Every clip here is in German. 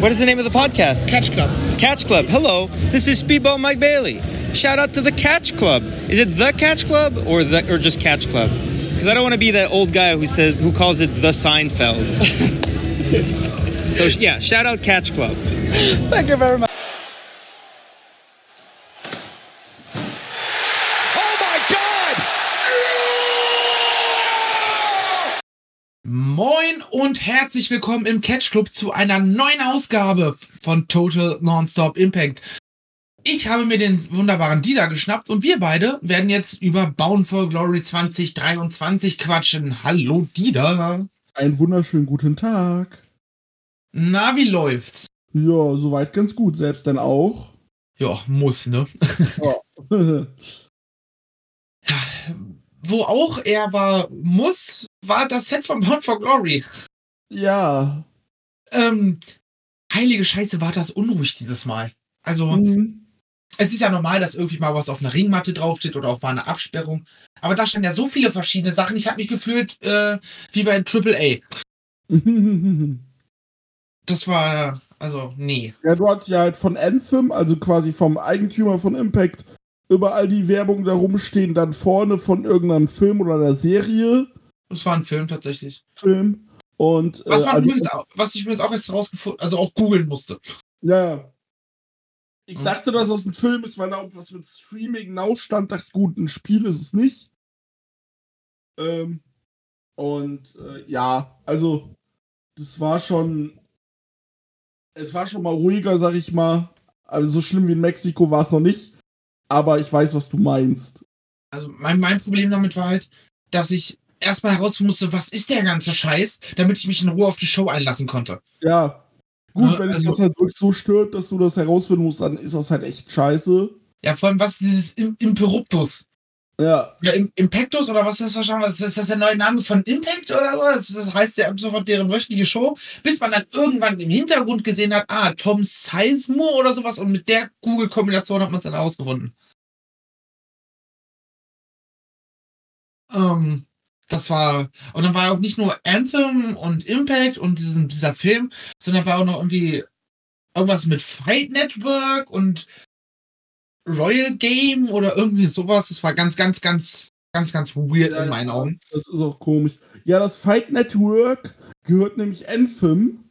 What is the name of the podcast? Catch Club. Catch Club. Hello, this is Speedball Mike Bailey. Shout out to the Catch Club. Is it the Catch Club or the or just Catch Club? Because I don't want to be that old guy who says who calls it the Seinfeld. so yeah, shout out Catch Club. Thank you very much. Und herzlich willkommen im Catch Club zu einer neuen Ausgabe von Total Nonstop Impact. Ich habe mir den wunderbaren Dida geschnappt und wir beide werden jetzt über Bound for Glory 2023 quatschen. Hallo Dida. Einen wunderschönen guten Tag. Na, wie läuft's? Ja, soweit ganz gut. Selbst dann auch. Ja, muss, ne? Ja. Wo auch er war, muss, war das Set von Bound for Glory. ja. Ähm, heilige Scheiße, war das unruhig dieses Mal. Also, Mhm. es ist ja normal, dass irgendwie mal was auf einer Ringmatte draufsteht oder auch mal eine Absperrung. Aber da standen ja so viele verschiedene Sachen. Ich habe mich gefühlt äh, wie bei AAA. Das war, also, nee. ja, du hast ja halt von Anthem, also quasi vom Eigentümer von Impact, überall die Werbung da rumstehen, dann vorne von irgendeinem Film oder einer Serie. Das war ein Film tatsächlich. Film. Und Was, äh, man also, übrigens, auch- was ich mir jetzt auch erst rausgefunden, also auch googeln musste. ja. Ich Mhm. dachte, dass das ein Film ist, weil da irgendwas mit Streaming hinaus stand. Dachte, gut, ein Spiel ist es nicht. Ähm, und äh, ja, also, das war schon. Es war schon mal ruhiger, sag ich mal. Also, so schlimm wie in Mexiko war es noch nicht. Aber ich weiß, was du meinst. Also mein, mein Problem damit war halt, dass ich erstmal herausfinden musste, was ist der ganze Scheiß, damit ich mich in Ruhe auf die Show einlassen konnte. Ja. Gut, Ja, wenn also- das halt wirklich so stört, dass du das herausfinden musst, dann ist das halt echt scheiße. Ja, vor allem, was ist dieses Im Imperuptus? Ja. Ja, Im Impactus oder was ist das wahrscheinlich? Was ist das der neue Name von Impact oder so? Das, das heißt ja ab sofort deren wöchentliche Show, bis man dann irgendwann im Hintergrund gesehen hat, ah, Tom Sizemore oder sowas und mit der Google-Kombination hat man es dann herausgefunden. Ähm, das war, und dann war auch nicht nur Anthem und Impact und diesen, dieser Film, sondern war auch noch irgendwie irgendwas mit Fight Network und Royal Game oder irgendwie sowas. Das war ganz, ganz, ganz, ganz, ganz weird in meinen. Augen. Das ist auch komisch. Ja, das Fight Network gehört nämlich Anthem.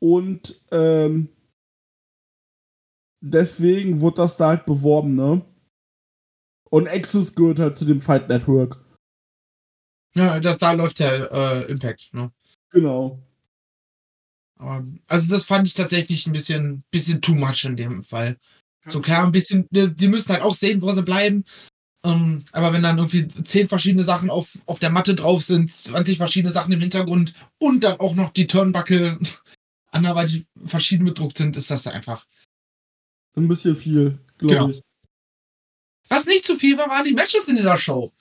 Und ähm, deswegen wurde das da halt beworben, ne? Und Access gehört halt zu dem Fight Network. Ja, das, da läuft ja äh, Impact, ne? Genau. Aber, also das fand ich tatsächlich ein bisschen, bisschen too much in dem Fall. So klar, ein bisschen, die müssen halt auch sehen, wo sie bleiben. Ähm, aber wenn dann irgendwie zehn verschiedene Sachen auf, auf der Matte drauf sind, 20 verschiedene Sachen im Hintergrund und dann auch noch die Turnbuckle anderweitig verschieden bedruckt sind, ist das einfach. Ein bisschen viel, glaube Genau. ich. Was nicht zu viel war, waren die Matches in dieser Show.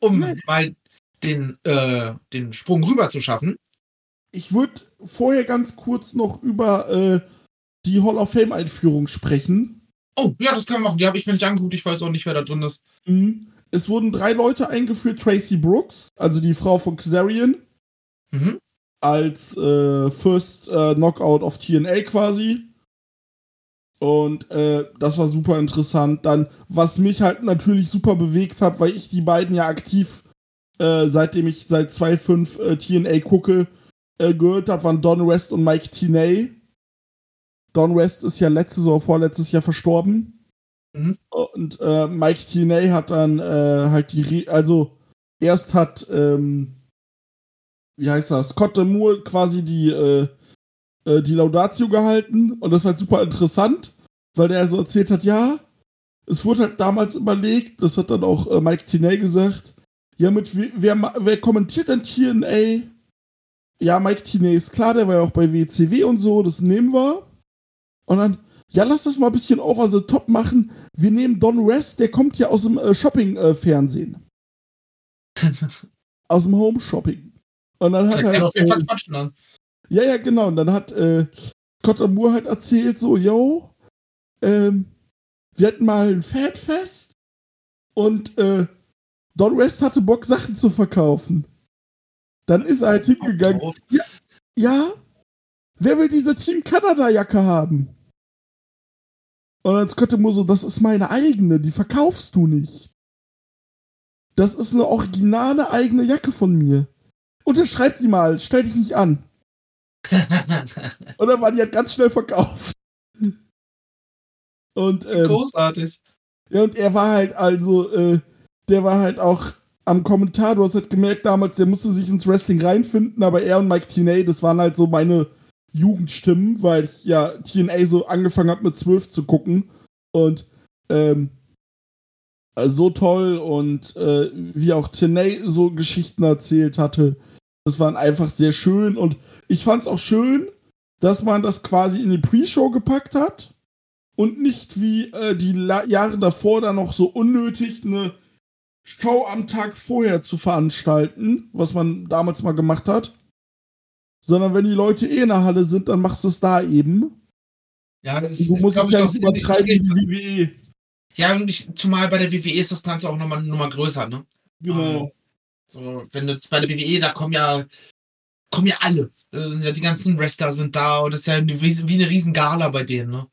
Um Nee. mal den, äh, den Sprung rüber zu schaffen. Ich würde vorher ganz kurz noch über äh, die Hall of Fame-Einführung sprechen. Oh, ja, das können wir machen. Die habe ich mir nicht angeguckt. Ich weiß auch nicht, wer da drin ist. Mhm. Es wurden drei Leute eingeführt: Tracy Brooks, also die Frau von Kazarian. Mhm. als äh, First äh, Knockout of TNA quasi. Und äh, das war super interessant. Dann, was mich halt natürlich super bewegt hat, weil ich die beiden ja aktiv, äh, seitdem ich seit 2.5 äh, TNA gucke, äh, gehört habe, waren Don West und Mike Tinay. Don West ist ja letztes oder vorletztes Jahr verstorben. Mhm. Und äh, Mike Tinay hat dann äh, halt die, Re also erst hat, ähm, wie heißt das, Scott Moore quasi die, äh, äh, die Laudatio gehalten und das war halt super interessant, weil der so erzählt hat, ja, es wurde halt damals überlegt, das hat dann auch äh, Mike Tinay gesagt, ja, mit we- wer, wer kommentiert denn TNA? Ja, Mike Tinay ist klar, der war ja auch bei WCW und so, das nehmen wir. Und dann, ja, lass das mal ein bisschen over the top machen. Wir nehmen Don West, der kommt ja aus dem äh, Shopping-Fernsehen. aus dem Home-Shopping. Und dann hat er. auf jeden Fall Äh, quatschen dann. ja, ja, genau. Und dann hat äh, Scott Moore halt erzählt, so, yo, ähm, wir hatten mal ein Fanfest und äh, Don West hatte Bock, Sachen zu verkaufen. Dann ist er halt hingegangen. Drauf. Ja, wer will diese Team Kanada-Jacke haben? Und dann Scott Moore so, das ist meine eigene, die verkaufst du nicht. Das ist eine originale eigene Jacke von mir. Unterschreib die mal, stell dich nicht an. Und dann war die halt ganz schnell verkauft. Und, ähm, Großartig. ja, und er war halt also, äh, der war halt auch am Kommentar, du hast halt gemerkt damals, der musste sich ins Wrestling reinfinden, aber er und Mike TNA, das waren halt so meine Jugendstimmen, weil ich ja TNA so angefangen habe mit zwölf zu gucken. Und ähm, so toll und äh, wie auch TNA so Geschichten erzählt hatte, das waren einfach sehr schön und ich fand es auch schön, dass man das quasi in die Pre-Show gepackt hat und nicht wie äh, die La Jahre davor dann noch so unnötig eine Show am Tag vorher zu veranstalten, was man damals mal gemacht hat. Sondern wenn die Leute eh in der Halle sind, dann machst du es da eben. Ja, das Du ist, musst glaub es ja auch nicht übertreiben wie WWE. Ja, und ich, zumal bei der WWE ist das Ganze auch nochmal noch mal größer, ne? Genau. So, wenn du jetzt bei der WWE, da kommen ja, kommen ja alle. Ja die ganzen Wrestler sind da und das ist ja wie, wie eine riesen Gala bei denen, ne?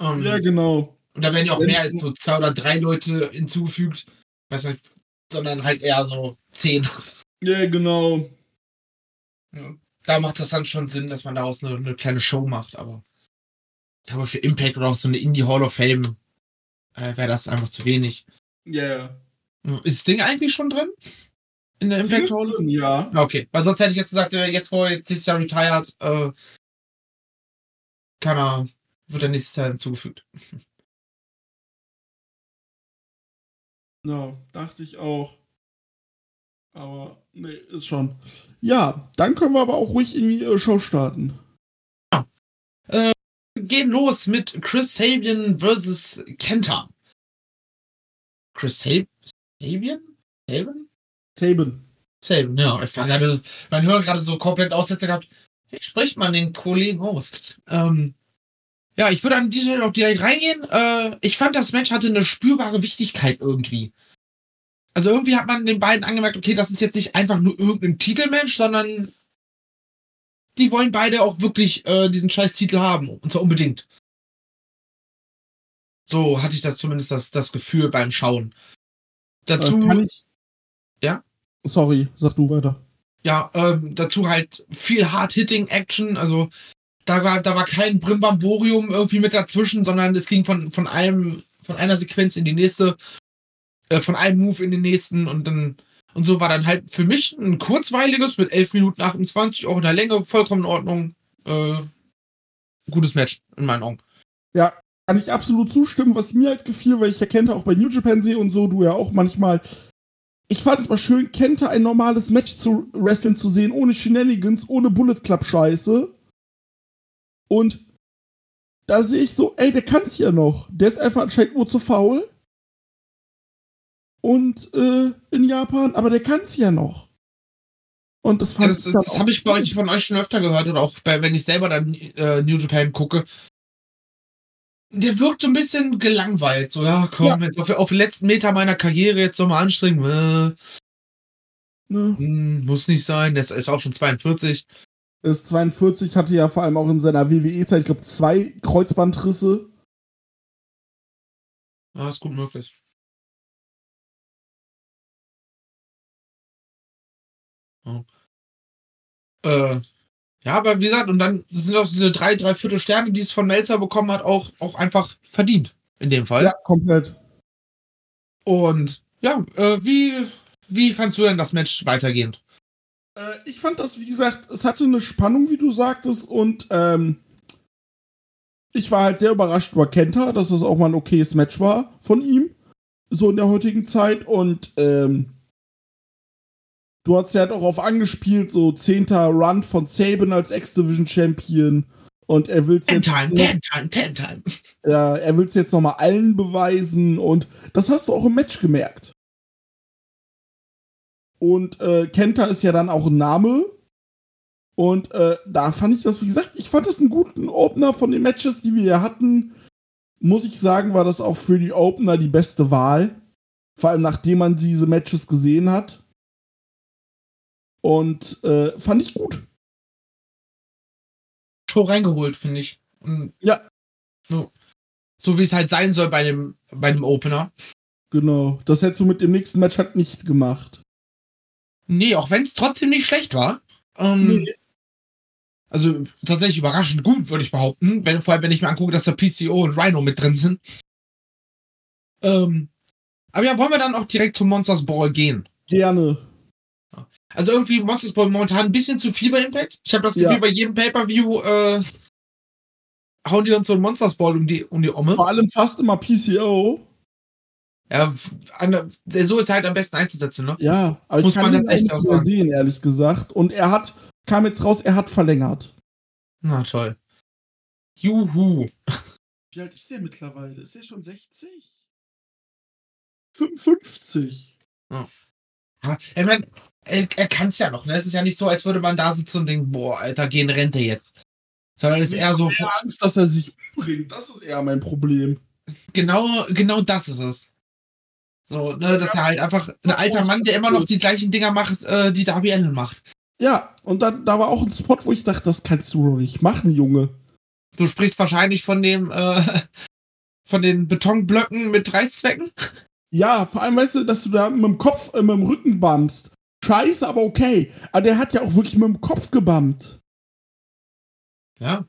Ähm, Ja, genau. Und da werden ja auch mehr als so zwei oder drei Leute hinzugefügt. Weiß nicht, sondern halt eher so zehn. Ja, genau. Da macht das dann schon Sinn, dass man daraus eine, eine kleine Show macht, aber ich glaube, für Impact oder auch so eine Indie Hall of Fame äh, wäre das einfach zu wenig. Ja. Ist das Ding eigentlich schon drin? In der Impact Hall? Ja. Okay, weil sonst hätte ich jetzt gesagt, äh, jetzt wo er jetzt dieses Jahr retired, äh, kann er, wird er nächstes Jahr hinzugefügt. Ja, dachte ich auch. Aber, nee, ist schon. Ja, dann können wir aber auch ruhig in die äh, Show starten. Gehen los mit Chris Sabian versus Kenta. Chris Sab Sabian? Sabian? Saban. Sabian, ja. Ich war gerade, mein Hörer gerade so komplett Aussetzer gehabt. Wie spricht man den Kollegen aus? Ähm, ja, ich würde an dieser Stelle auch direkt reingehen. Äh, ich fand, das Match hatte eine spürbare Wichtigkeit irgendwie. Also irgendwie hat man den beiden angemerkt, okay, das ist jetzt nicht einfach nur irgendein Titelmatch, sondern die wollen beide auch wirklich äh, diesen scheiß Titel haben. Und zwar unbedingt. So hatte ich das zumindest das, das Gefühl beim Schauen. Dazu, Äh. Ja? Sorry, sag du weiter. ja, ähm, dazu halt viel Hard-Hitting-Action. Also da war, da war kein Brimbamborium irgendwie mit dazwischen, sondern es ging von, von einem, von einer Sequenz in die nächste, äh, von einem Move in den nächsten und dann und so war dann halt für mich ein kurzweiliges mit 11 Minuten 28, auch in der Länge, vollkommen in Ordnung. Äh, gutes Match, in meinen Augen. Ja, kann ich absolut zustimmen, was mir halt gefiel, weil ich ja Kenta auch bei New Japan sehe und so, du ja auch manchmal. Ich fand es mal schön, Kenta ein normales Match zu wrestlen zu sehen, ohne Shenanigans, ohne Bullet Club Scheiße. Und da sehe ich so, ey, der kann's ja noch. Der ist einfach anscheinend nur zu faul. Und äh, in Japan, aber der kann's ja noch. Und das Ja, fand das ich das, das habe ich bei euch von euch schon öfter gehört oder auch bei, wenn ich selber dann äh, New Japan gucke. Der wirkt so ein bisschen gelangweilt. So, ja, komm, jetzt auf, auf den letzten Meter meiner Karriere jetzt nochmal anstrengen. Äh, Ne? muss nicht sein. Der ist- ist auch schon 42. ist 42, hatte ja vor allem auch in seiner WWE-Zeit, ich glaube, zwei Kreuzbandrisse. Ja, ist gut möglich. Ja. Äh, ja, aber wie gesagt, und dann sind auch diese drei, dreiviertel Sterne, die es von Melzer bekommen hat, auch, auch einfach verdient. In dem Fall. Ja, komplett. Und ja, äh, wie, wie fandst du denn das Match weitergehend? Äh, ich fand das, wie gesagt, es hatte eine Spannung, wie du sagtest, und ähm, ich war halt sehr überrascht über Kenta, dass das auch mal ein okayes Match war von ihm, so in der heutigen Zeit. Und ähm, du hast ja halt auch auf angespielt, so zehnter Run von Saban als X-Division-Champion. Und er will es Ten jetzt, time, ten time, ten time. ja, er will's jetzt nochmal allen beweisen. Und das hast du auch im Match gemerkt. Und äh, Kenta ist ja dann auch ein Name. Und äh, da fand ich das, wie gesagt, ich fand das einen guten Opener von den Matches, die wir hier hatten. Muss ich sagen, war das auch für die Opener die beste Wahl. Vor allem nachdem man diese Matches gesehen hat. Und äh, fand ich gut. Show reingeholt, finde ich. Und Ja. So, so wie es halt sein soll bei dem, bei dem Opener. Genau. Das hättest du mit dem nächsten Match halt nicht gemacht. Nee, auch wenn es trotzdem nicht schlecht war. Ähm, Nee. Also tatsächlich überraschend gut, würde ich behaupten. Wenn, vor allem, wenn ich mir angucke, dass da PCO und Rhino mit drin sind. Ähm, aber ja, wollen wir dann auch direkt zum Monsters Ball gehen? Gerne. Also irgendwie Monsters Ball momentan ein bisschen zu viel bei Impact. Ich habe das Ja. Gefühl, bei jedem Pay-Per-View äh, hauen die uns so ein Monsters Ball um die, um die Omme. Vor allem fast immer PCO. Ja, so ist halt am besten einzusetzen, ne? Ja, aber Muss ich kann man ihn das echt nicht auch mehr sagen. sehen, ehrlich gesagt. Und er hat, kam jetzt raus, er hat verlängert. Na toll. Juhu. Wie alt ist der mittlerweile? Ist der schon 60? 55. Ja, ich mein, er, er kann es ja noch, ne? Es ist ja nicht so, als würde man da sitzen und denken, boah, Alter, geh in Rente jetzt. Sondern es ist eher so, Ich habe Angst, dass er sich umbringt. Das ist eher mein Problem. genau, genau das ist es. So, ne, dass er halt einfach ein alter Mann, der immer noch die gleichen Dinger macht, äh, die Darby Allen macht. Ja, und dann, da war auch ein Spot, wo ich dachte, das kannst du doch nicht machen, Junge. Du sprichst wahrscheinlich von dem, äh, von den Betonblöcken mit Reißzwecken. Ja, vor allem weißt du, dass du da mit dem Kopf, äh, mit dem Rücken bummst. Scheiße, aber okay. Aber der hat ja auch wirklich mit dem Kopf gebammt. Ja.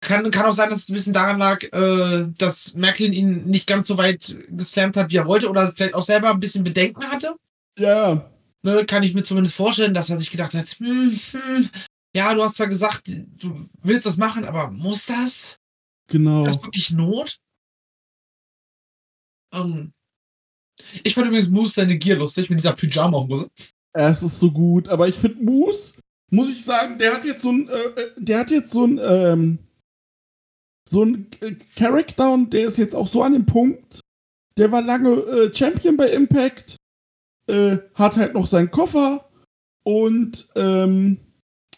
Kann, kann auch sein, dass es ein bisschen daran lag, äh, dass Merkel ihn nicht ganz so weit geslammt hat, wie er wollte, oder vielleicht auch selber ein bisschen Bedenken hatte. Ja, Ne, kann ich mir zumindest vorstellen, dass er sich gedacht hat, hm, hm, ja, du hast zwar gesagt, du willst das machen, aber muss das? genau. Das ist wirklich Not? Ähm, ich fand übrigens Moose seine Gier lustig mit dieser Pyjama-Hose. Es ist so gut, aber ich finde Moose, muss ich sagen, der hat jetzt so ein, äh, äh, der hat jetzt so ein, ähm, so ein äh, Charakter und der ist jetzt auch so an dem Punkt. Der war lange äh, Champion bei Impact, äh, hat halt noch seinen Koffer und ähm,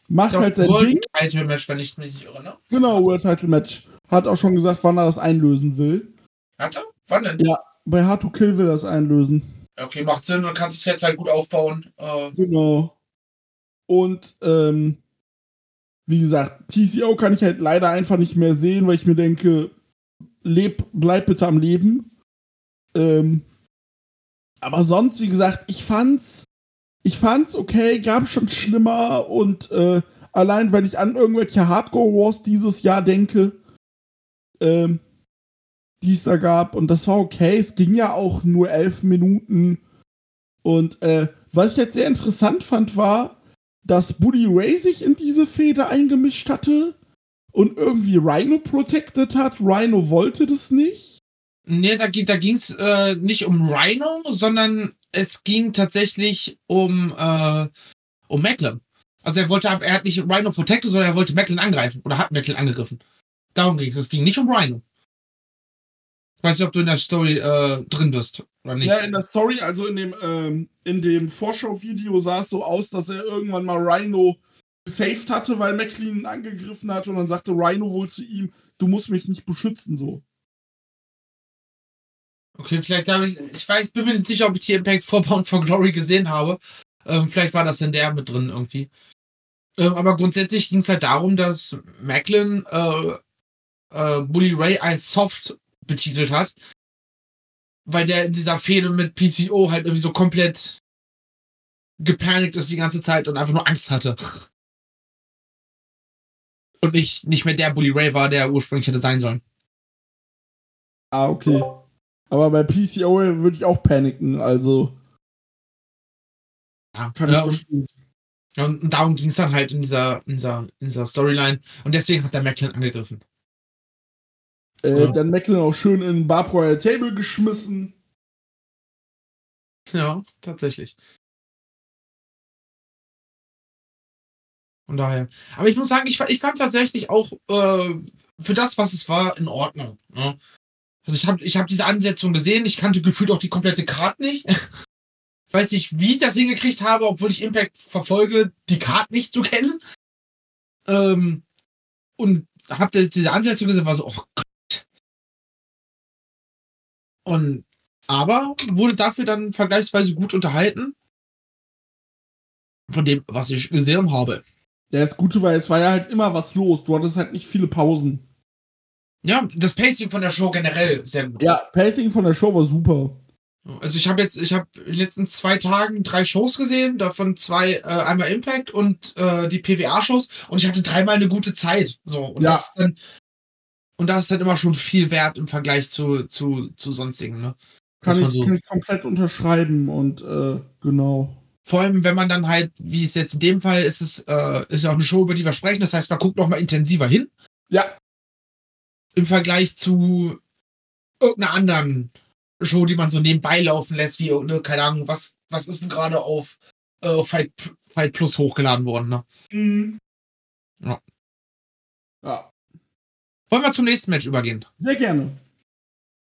macht halt sein World Ding. Title Match, wenn ich mich nicht irre, ne? Genau, World Title Match. Hat auch schon gesagt, wann er das einlösen will. Hat er? Wann denn? Ja. Bei Hard to Kill will er das einlösen. Okay, macht Sinn, dann kannst du es jetzt halt gut aufbauen. Äh, Genau. Und ähm, wie gesagt, PCO kann ich halt leider einfach nicht mehr sehen, weil ich mir denke, leb, bleib bitte am Leben. Ähm, aber sonst, wie gesagt, ich fand's, ich fand's okay, gab schon schlimmer und äh, allein, wenn ich an irgendwelche Hardcore Wars dieses Jahr denke, ähm, die es da gab und das war okay. Es ging ja auch nur elf Minuten und äh, was ich jetzt sehr interessant fand, war, dass Buddy Ray sich in diese Fehde eingemischt hatte und irgendwie Rhino protected hat. Rhino wollte das nicht. nee, da, ging- da ging es äh, nicht um Rhino, sondern es ging tatsächlich um, äh, um Macklin. Also er wollte, er hat nicht Rhino protected, sondern er wollte Macklin angreifen oder hat Macklin angegriffen. Darum ging es. Es ging nicht um Rhino. Ich weiß nicht, ob du in der Story äh, drin bist oder nicht. Ja, in der Story, also in dem, ähm, in dem Vorschau-Video sah es so aus, dass er irgendwann mal Rhino gesaved hatte, weil McLean ihn angegriffen hat und dann sagte Rhino wohl zu ihm, du musst mich nicht beschützen, so. Okay, vielleicht habe ich, ich weiß, bin mir nicht sicher, ob ich die Impact for Bound for Glory gesehen habe. Ähm, vielleicht war das in der mit drin irgendwie. Ähm, aber grundsätzlich ging es halt darum, dass Macklin äh, äh, Bully Ray als soft betitelt hat, weil der in dieser Fehde mit PCO halt irgendwie so komplett gepanikt ist die ganze Zeit und einfach nur Angst hatte. Und nicht, nicht mehr der Bully Ray war, der ursprünglich hätte sein sollen. Ah, okay. Aber bei PCO würde ich auch paniken, also Ja, kann ja, ich und verstehen. Und, und darum ging es dann halt in dieser, in dieser, in dieser Storyline. Und deswegen hat der Macklin angegriffen. Äh, Ja. Dann Macklin auch schön in Barb Royal Table geschmissen. Ja, tatsächlich. Von daher. Aber ich muss sagen, ich, ich fand tatsächlich auch äh, für das, was es war, in Ordnung. Ne? Also ich habe ich hab diese Ansetzung gesehen. Ich kannte gefühlt auch die komplette Karte nicht. Weiß nicht, wie ich das hingekriegt habe, obwohl ich Impact verfolge, die Karte nicht zu kennen. Ähm, und habe diese Ansetzung gesehen, war so, oh. Und aber wurde dafür dann vergleichsweise gut unterhalten. Von dem, was ich gesehen habe. Ja, das Gute war, es war ja halt immer was los. Du hattest halt nicht viele Pausen. Ja, das Pacing von der Show generell sehr gut. Ja, Pacing von der Show war super. Also ich habe jetzt, ich habe in den letzten zwei Tagen drei Shows gesehen, davon zwei, äh, einmal Impact und äh, die PWA-Shows und ich hatte dreimal eine gute Zeit. So, und Ja. das ist dann, und das ist dann immer schon viel wert im Vergleich zu, zu, zu sonstigen, ne? Kann ich, so- kann ich komplett unterschreiben und äh, genau. Vor allem, wenn man dann halt, wie es jetzt in dem Fall ist, es äh, ist ja auch eine Show, über die wir sprechen. Das heißt, man guckt noch mal intensiver hin Ja, im Vergleich zu irgendeiner anderen Show, die man so nebenbei laufen lässt, wie irgendeine, keine Ahnung, was, was ist denn gerade auf äh, Fight, Fight Plus hochgeladen worden, ne? Ja. Ja, Wollen wir zum nächsten Match übergehen? sehr gerne.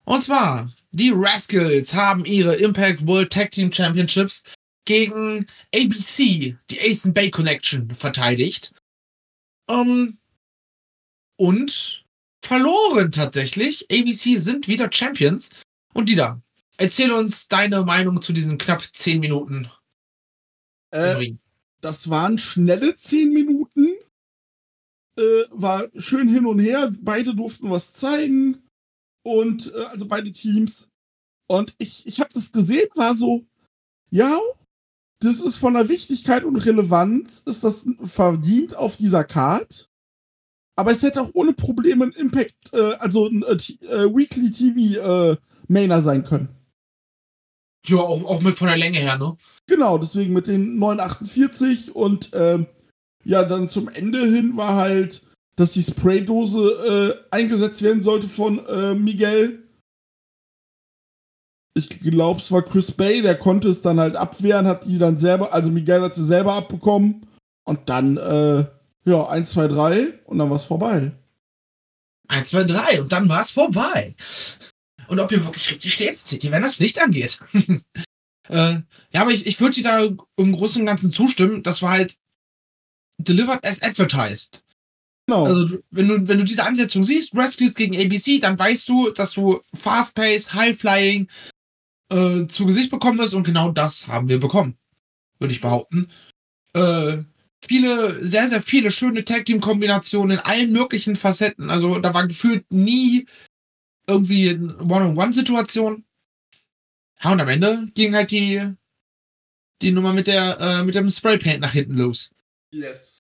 Und zwar, die Rascals haben ihre Impact World Tag Team Championships gegen ABC, die Ace and Bay Connection, verteidigt. Ähm, und verloren tatsächlich. ABC sind wieder Champions. Und Dieter, erzähl uns deine Meinung zu diesen knapp 10 Minuten Äh, das waren schnelle 10 Minuten. Äh, war schön hin und her. Beide durften was zeigen. Und äh, also beide Teams. Und ich, ich habe das gesehen, war so, ja, das ist von der Wichtigkeit und Relevanz, ist das verdient auf dieser Card. Aber es hätte auch ohne Probleme ein Impact, äh, also ein äh, äh, Weekly TV äh, Mainer sein können. Ja, auch, auch mit von der Länge her, ne? Genau, deswegen mit den 948 und ähm, ja, dann zum Ende hin war halt, dass die Spraydose äh, eingesetzt werden sollte von äh, Miguel. Ich glaube, es war Chris Bay, der konnte es dann halt abwehren, hat die dann selber, also Miguel hat sie selber abbekommen und dann, äh, ja, 1, 2, 3 und dann war es vorbei. 1, 2, 3 und dann war es vorbei. Und ob ihr wirklich richtig steht, seht ihr, wenn das Licht angeht. äh, ja, aber ich, ich würde dir da im Großen und Ganzen zustimmen. Das war halt delivered as advertised. Genau. Also, wenn du, wenn du diese Ansetzung siehst, Rescues gegen ABC, dann weißt du, dass du Fast-Pace, High-Flying äh, zu Gesicht bekommen wirst und genau das haben wir bekommen. Würde ich behaupten. Äh, viele, sehr, sehr viele schöne Tag-Team-Kombinationen in allen möglichen Facetten. Also, da war gefühlt nie irgendwie eine One-on-One-Situation. Ja, und am Ende ging halt die, die Nummer mit der, äh, mit dem Spraypaint nach hinten los. Yes.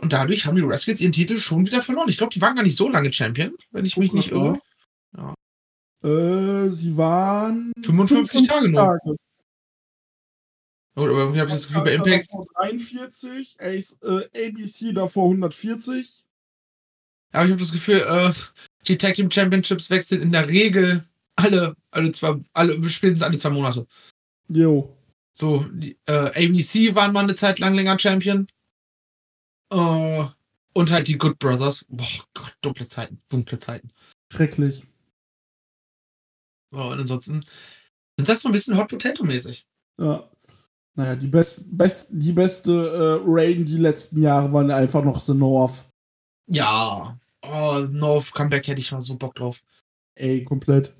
Und dadurch haben die Rascals ihren Titel schon wieder verloren. Ich glaube, die waren gar nicht so lange Champion, wenn ich mich nicht irre. Äh, sie waren 55 Tage nur. Tage. Oder aber irgendwie habe ich das Gefühl, bei Impact. Davor 43, Ace, äh, ABC davor 140. Aber ich habe das Gefühl, äh, die Tag Team Championships wechseln in der Regel alle, alle zwei, alle, spätestens alle zwei Monate. Jo. So, die, äh, ABC waren mal eine Zeit lang länger Champion. Äh, und halt die Good Brothers. Boah Gott, dunkle Zeiten, dunkle Zeiten. Schrecklich. So, und ansonsten sind das so ein bisschen Hot Potato-mäßig. Ja. Naja, die, best, best, die beste äh, Rain die letzten Jahre waren einfach noch The North. Ja. Oh, North Comeback hätte ich mal so Bock drauf. Ey, komplett.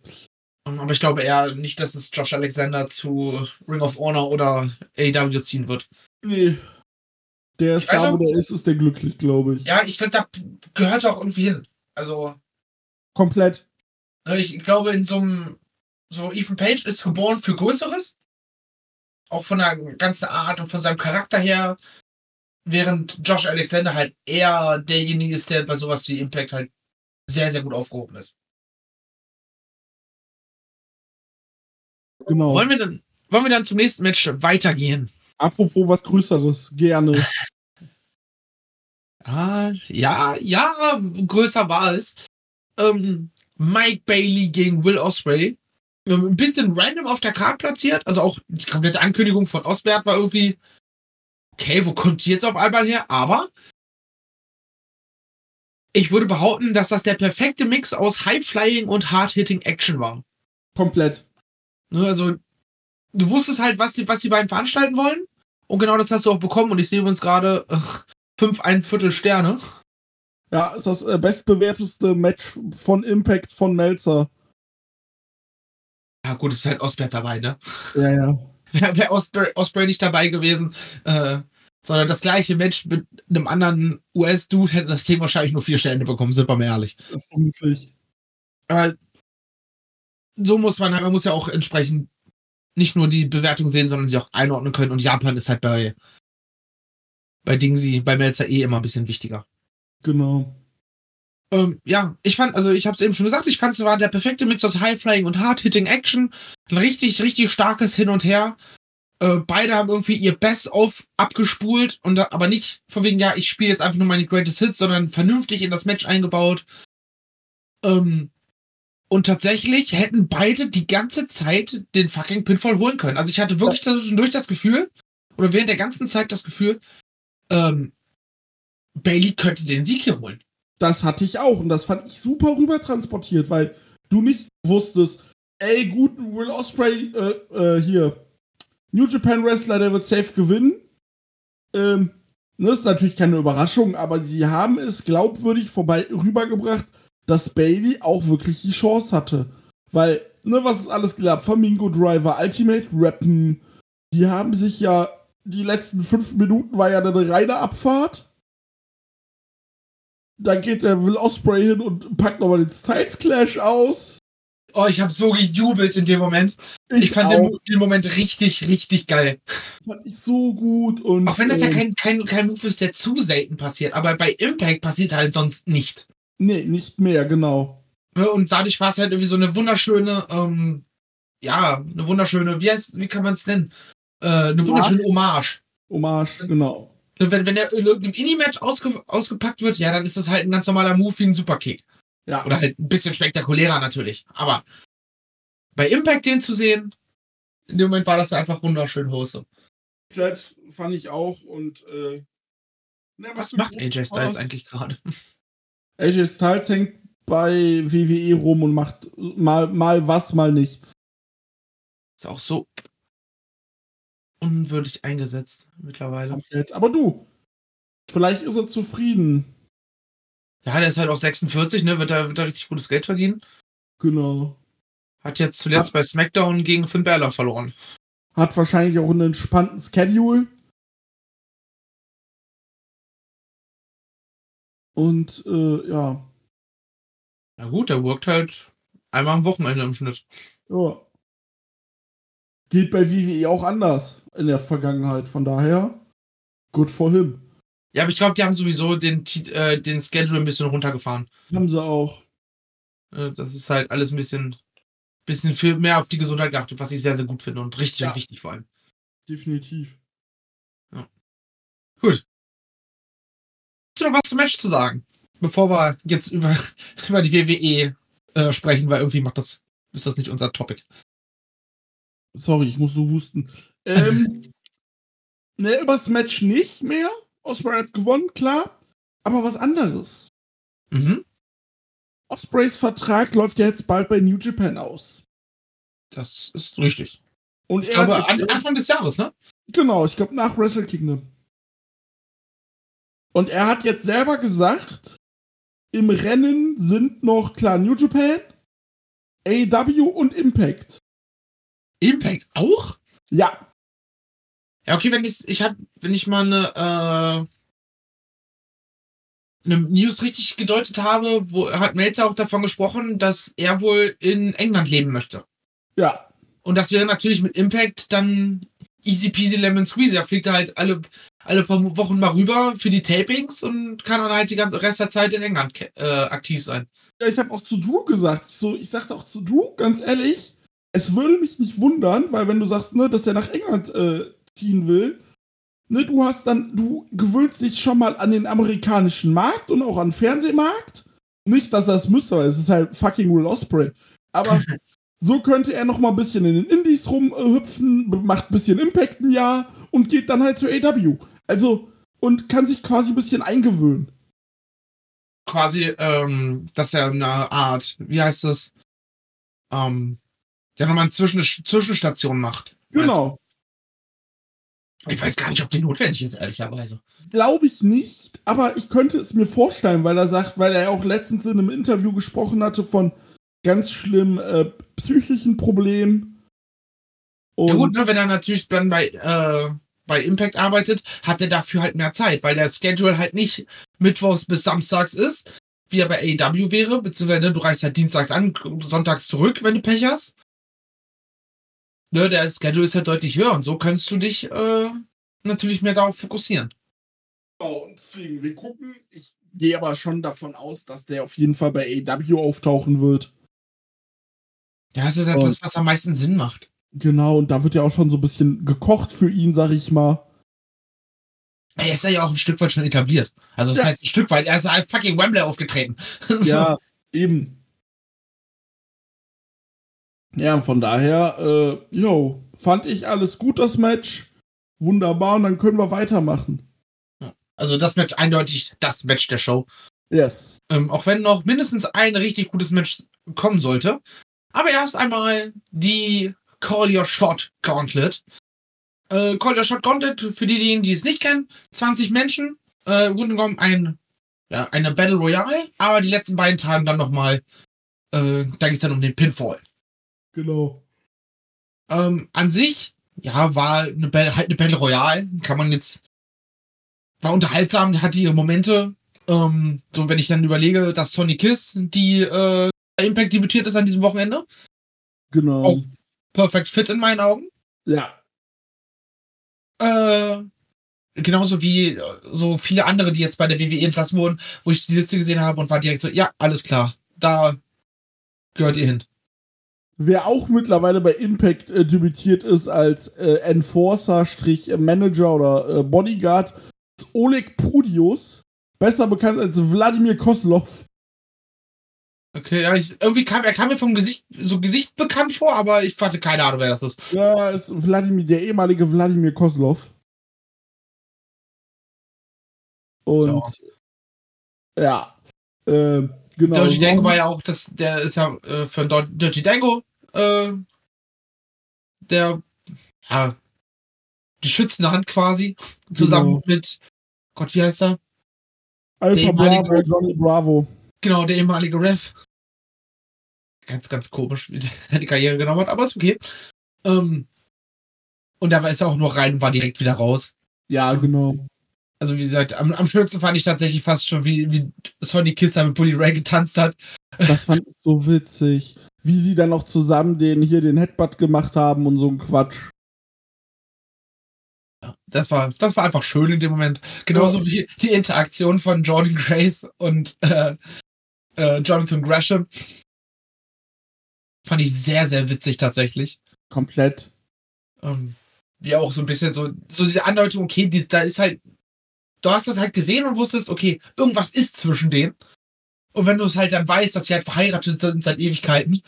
Um, Aber ich glaube eher nicht, dass es Josh Alexander zu Ring of Honor oder AEW ziehen wird. Nee. Der ist da, wo der ist, ist der glücklich, glaube ich. Ja, ich glaube, da gehört auch irgendwie hin. Also, Komplett. äh, ich glaube, in so einem, so Ethan Page ist geboren für Größeres. Auch von der ganzen Art und von seinem Charakter her. Während Josh Alexander halt eher derjenige ist, der bei sowas wie Impact halt sehr, sehr gut aufgehoben ist. Genau. Wollen wir dann, wollen wir dann zum nächsten Match weitergehen? Apropos was Größeres. Gerne. Ah, ja, ja, größer war es. Ähm, Mike Bailey gegen Will Osprey. Ähm, Ein bisschen random auf der Karte platziert. Also auch die komplette Ankündigung von Osbert war irgendwie, okay, wo kommt die jetzt auf einmal her? Aber ich würde behaupten, dass das der perfekte Mix aus High-Flying und Hard-Hitting Action war. Komplett. Ne, also, du wusstest halt, was die, was die beiden veranstalten wollen. Und genau das hast du auch bekommen. Und ich sehe uns gerade äh, fünf, ein Viertel Sterne. Ja, ist das äh, bestbewerteste Match von Impact von Melzer. Ja, gut, es ist halt Osbert dabei, ne? Ja, ja. Wäre wär Osprey, Osprey nicht dabei gewesen, äh, Sondern das gleiche Match mit einem anderen US-Dude hätte das Thema wahrscheinlich nur vier Sterne bekommen, sind wir mal ehrlich. Vermutlich. Aber so muss man, man muss ja auch entsprechend nicht nur die Bewertung sehen, sondern sie auch einordnen können. Und Japan ist halt bei, bei Dingsy, bei Melzer eh immer ein bisschen wichtiger. Genau. Ähm, ja, ich fand, also ich habe es eben schon gesagt, ich fand es war der perfekte Mix aus High-Flying und Hard-Hitting-Action. Ein richtig, richtig starkes Hin und Her. Äh, beide haben irgendwie ihr Best-of abgespult und aber nicht von wegen, ja, ich spiele jetzt einfach nur meine Greatest Hits, sondern vernünftig in das Match eingebaut. Ähm, und tatsächlich hätten beide die ganze Zeit den fucking Pinfall holen können. Also ich hatte wirklich zwischendurch das Gefühl, oder während der ganzen Zeit das Gefühl, ähm, Bailey könnte den Sieg hier holen. Das hatte ich auch und das fand ich super rüber transportiert, weil du nicht wusstest, ey, gut, Will Osprey äh, äh, hier, New Japan Wrestler, der wird safe gewinnen. Ähm, das ist natürlich keine Überraschung, aber sie haben es glaubwürdig vorbei rübergebracht, dass Bailey auch wirklich die Chance hatte. Weil, ne, was ist alles geklappt? Flamingo Driver, Ultimate Rappen, die haben sich ja, die letzten fünf Minuten war ja eine reine Abfahrt. Dann geht der Will Osprey hin und packt nochmal den Styles Clash aus. Oh, ich habe so gejubelt in dem Moment. Ich, ich fand den, den, Moment richtig, richtig geil. Fand ich so gut. Und, Auch wenn das ja kein, kein, kein Move ist, der zu selten passiert. Aber bei Impact passiert halt sonst nicht. Nee, nicht mehr, genau. Und dadurch war es halt irgendwie so eine wunderschöne, ähm, ja, eine wunderschöne, wie heißt, wie kann man es nennen? Äh, eine wunderschöne Hommage. Hommage, genau. Wenn, wenn der in irgendeinem Indie-Match ausge, ausgepackt wird, ja, dann ist das halt ein ganz normaler Move wie ein Superkick. Ja. Oder halt ein bisschen spektakulärer natürlich. Aber bei Impact den zu sehen, in dem Moment war das einfach wunderschön Hose. Komplett fand ich auch und äh, na, was, was macht AJ Styles aus? eigentlich gerade? AJ Styles hängt bei WWE rum und macht mal, mal was, mal nichts. Ist auch so unwürdig eingesetzt mittlerweile. Komplett. Aber du, vielleicht ist er zufrieden. Ja, der ist halt auch 46, ne? Wird da, wird da richtig gutes Geld verdienen. Genau. Hat jetzt zuletzt Hat, bei SmackDown gegen Finn Balor verloren. Hat wahrscheinlich auch einen entspannten Schedule. Und äh, ja. Na gut, der workt halt einmal am Wochenende im Schnitt. Ja. Geht bei WWE auch anders in der Vergangenheit. Von daher, good for him. Ja, aber ich glaube, die haben sowieso den, äh, den Schedule ein bisschen runtergefahren. Haben sie auch. Äh, das ist halt alles ein bisschen, bisschen viel mehr auf die Gesundheit geachtet, was ich sehr, sehr gut finde und richtig ja. und wichtig vor allem. Definitiv. Ja. Gut. Du noch was zum Match zu sagen? Bevor wir jetzt über, über die WWE äh, sprechen, weil irgendwie macht das, ist das nicht unser Topic. Sorry, ich muss so husten. Ähm, ne, übers Match nicht mehr. Osprey hat gewonnen, klar. Aber was anderes. Mhm. Ospreys Vertrag läuft ja jetzt bald bei New Japan aus. Das ist richtig. Und ich glaube, hat, Anfang des Jahres, ne? Genau, ich glaube nach Wrestle Kingdom. Und er hat jetzt selber gesagt, im Rennen sind noch klar New Japan, AEW und Impact. Impact auch? Ja. Ja, okay, wenn ich, ich hab, wenn ich mal eine, äh, eine News richtig gedeutet habe, wo hat Melzer auch davon gesprochen, dass er wohl in England leben möchte. Ja. Und das wäre natürlich mit Impact dann easy peasy lemon squeezy. Er fliegt halt alle, alle paar Wochen mal rüber für die Tapings und kann dann halt die ganze Rest der Zeit in England äh, aktiv sein. Ja, ich habe auch zu Drew gesagt, so, ich sagte auch zu Drew, ganz ehrlich, es würde mich nicht wundern, weil wenn du sagst, ne, dass er nach England äh, ziehen will, ne, du hast dann, du gewöhnst dich schon mal an den amerikanischen Markt und auch an den Fernsehmarkt. Nicht, dass er es müsste, weil es ist halt fucking Will Osprey. Aber so könnte er noch mal ein bisschen in den Indies rumhüpfen, macht ein bisschen Impact ein Jahr und geht dann halt zu AW. Also, und kann sich quasi ein bisschen eingewöhnen. Quasi, ähm, dass er eine Art, wie heißt das? Ähm, ja, nochmal eine Zwischen Zwischenstation macht. Genau. Ich weiß gar nicht, ob die notwendig ist, ehrlicherweise. Glaube ich nicht, aber ich könnte es mir vorstellen, weil er sagt, weil er auch letztens in einem Interview gesprochen hatte von ganz schlimmen äh, psychischen Problemen. Und ja gut, ne, wenn er natürlich dann bei, äh, bei Impact arbeitet, hat er dafür halt mehr Zeit, weil der Schedule halt nicht mittwochs bis samstags ist, wie er bei AEW wäre, beziehungsweise du reist halt dienstags an, sonntags zurück, wenn du Pech hast. Ne, der Schedule ist halt deutlich höher und so kannst du dich äh, natürlich mehr darauf fokussieren. Genau, und deswegen, wir gucken. Ich gehe aber schon davon aus, dass der auf jeden Fall bei AEW auftauchen wird. Ja, das ist halt Und- das, was am meisten Sinn macht. Genau, und da wird ja auch schon so ein bisschen gekocht für ihn, sag ich mal. Er ist ja auch ein Stück weit schon etabliert. Also es ist Ja. halt ein Stück weit, er ist halt fucking Wembley aufgetreten. So. eben. Ja, von daher, äh, yo, fand ich alles gut, das Match. Wunderbar, und dann können wir weitermachen. Also das Match eindeutig das Match der Show. Yes. Ähm, auch wenn noch mindestens ein richtig gutes Match kommen sollte. Aber erst einmal die Call Your Shot Gauntlet. Äh, Call Your Shot Gauntlet, für diejenigen, die es nicht kennen, 20 Menschen, äh, im Grunde genommen ein, ja, eine Battle Royale, aber die letzten beiden Tagen dann nochmal, äh, da geht's dann um den Pinfall. Genau. Ähm, an sich, ja, war eine, Battle- halt eine Battle Royale. Kann man jetzt, war unterhaltsam, hatte ihre Momente. Ähm, so, wenn ich dann überlege, dass Sonny Kiss, die äh, Impact debütiert ist an diesem Wochenende, Genau. Auch- perfekt fit in meinen Augen. Ja. Äh, genauso wie äh, so viele andere, die jetzt bei der WWE entlassen wurden, wo ich die Liste gesehen habe und war direkt so, ja, alles klar, da gehört ihr hin. Wer auch mittlerweile bei Impact äh, debütiert ist als äh, Enforcer, Strich, äh, Manager oder äh, Bodyguard, ist Oleg Prudius. Besser bekannt als Wladimir Koslov. Okay, ja, ich, irgendwie kam er kam mir vom Gesicht so Gesicht bekannt vor, aber ich hatte keine Ahnung, wer das ist. Ja, ist Wladimir, der ehemalige Wladimir Koslov. Und ja, äh, genau. Dirty Dango war ja auch, das, der ist ja äh, für Dor- Dirty Dango äh, der, ja, die schützende Hand quasi, zusammen Genau. mit, Gott, wie heißt er? Alpha Bravo, Johnny Bravo. Genau, der ehemalige Ref. Ganz, ganz komisch, wie der die Karriere genommen hat, aber ist okay. Ähm, und da ist er auch nur rein und war direkt wieder raus. Ja, genau. Also wie gesagt, am, am schönsten fand ich tatsächlich fast schon, wie, wie Sonny Kiss da mit Bully Ray getanzt hat. Das fand ich so witzig. Wie sie dann noch zusammen den hier den Headbutt gemacht haben und so ein Quatsch. Das war, das war einfach schön in dem Moment. Genauso wie die Interaktion von Jordan Grace und äh, äh, Jonathan Gresham. Fand ich sehr, sehr witzig tatsächlich. Komplett. Ähm, wie auch so ein bisschen so, so diese Andeutung, okay, die, da ist halt, du hast das halt gesehen und wusstest, okay, irgendwas ist zwischen denen. Und wenn du es halt dann weißt, dass sie halt verheiratet sind seit Ewigkeiten,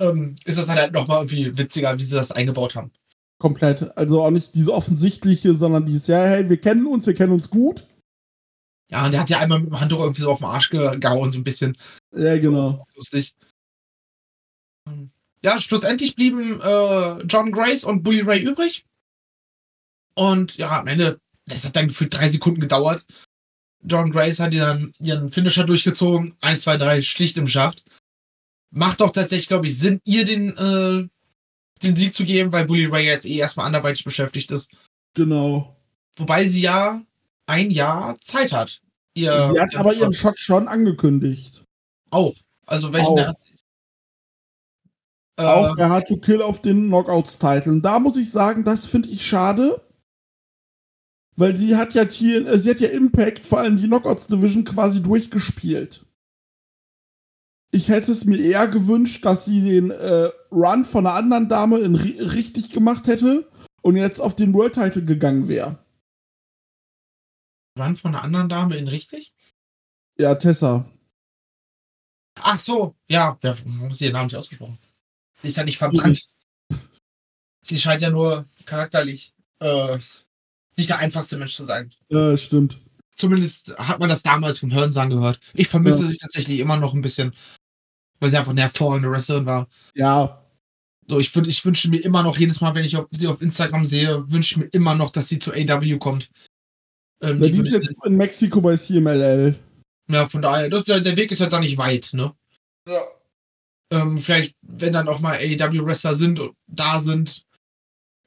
ähm, ist das halt nochmal irgendwie witziger, wie sie das eingebaut haben. Komplett. Also auch nicht diese offensichtliche, sondern dieses, ja, hey, wir kennen uns, wir kennen uns gut. Ja, und der hat ja einmal mit dem Handtuch irgendwie so auf den Arsch gehauen, so ein bisschen. Ja, genau. lustig. Ja, schlussendlich blieben äh, John Grace und Bully Ray übrig. Und ja, am Ende, das hat dann gefühlt drei Sekunden gedauert. John Grace hat dann ihren Finisher durchgezogen. 1, 2, 3, schlicht im Schacht. Macht doch tatsächlich, glaube ich, Sinn, ihr den, äh, den Sieg zu geben, weil Bully Ray jetzt eh erstmal anderweitig beschäftigt ist. Genau. Wobei sie ja ein Jahr Zeit hat. Ihr, sie hat aber ihren Shot schon angekündigt. auch. Also welchen Auch. der hat sie? Äh, Auch er hat to Kill auf den Knockouts-Titel. Und da muss ich sagen, das finde ich schade. Weil sie hat ja hier, äh, sie hat ja Impact, vor allem die Knockouts-Division, quasi durchgespielt. Ich hätte es mir eher gewünscht, dass sie den äh, Run von einer anderen Dame in ri richtig gemacht hätte und jetzt auf den World-Title gegangen wäre. Run von einer anderen Dame in richtig? Ja, Tessa. Ach so, ja, wer muss ihren Namen nicht ausgesprochen? Sie ist ja nicht verbrannt. Sie scheint ja nur charakterlich äh, nicht der einfachste Mensch zu sein. Ja, stimmt. Zumindest hat man das damals vom Hörensagen gehört. Ich vermisse Ja. sie tatsächlich immer noch ein bisschen, weil sie einfach eine hervorragende Wrestlerin war. Ja, So, ich, ich wünsche mir immer noch, jedes Mal, wenn ich auf, sie auf Instagram sehe, wünsche ich mir immer noch, dass sie zu AW kommt. Ähm, die die ist jetzt in Mexiko bei CMLL. Ja, von daher, das, der, der Weg ist ja da nicht weit, ne? Ja. Ähm, vielleicht, wenn dann auch mal AEW-Wrestler sind und da sind,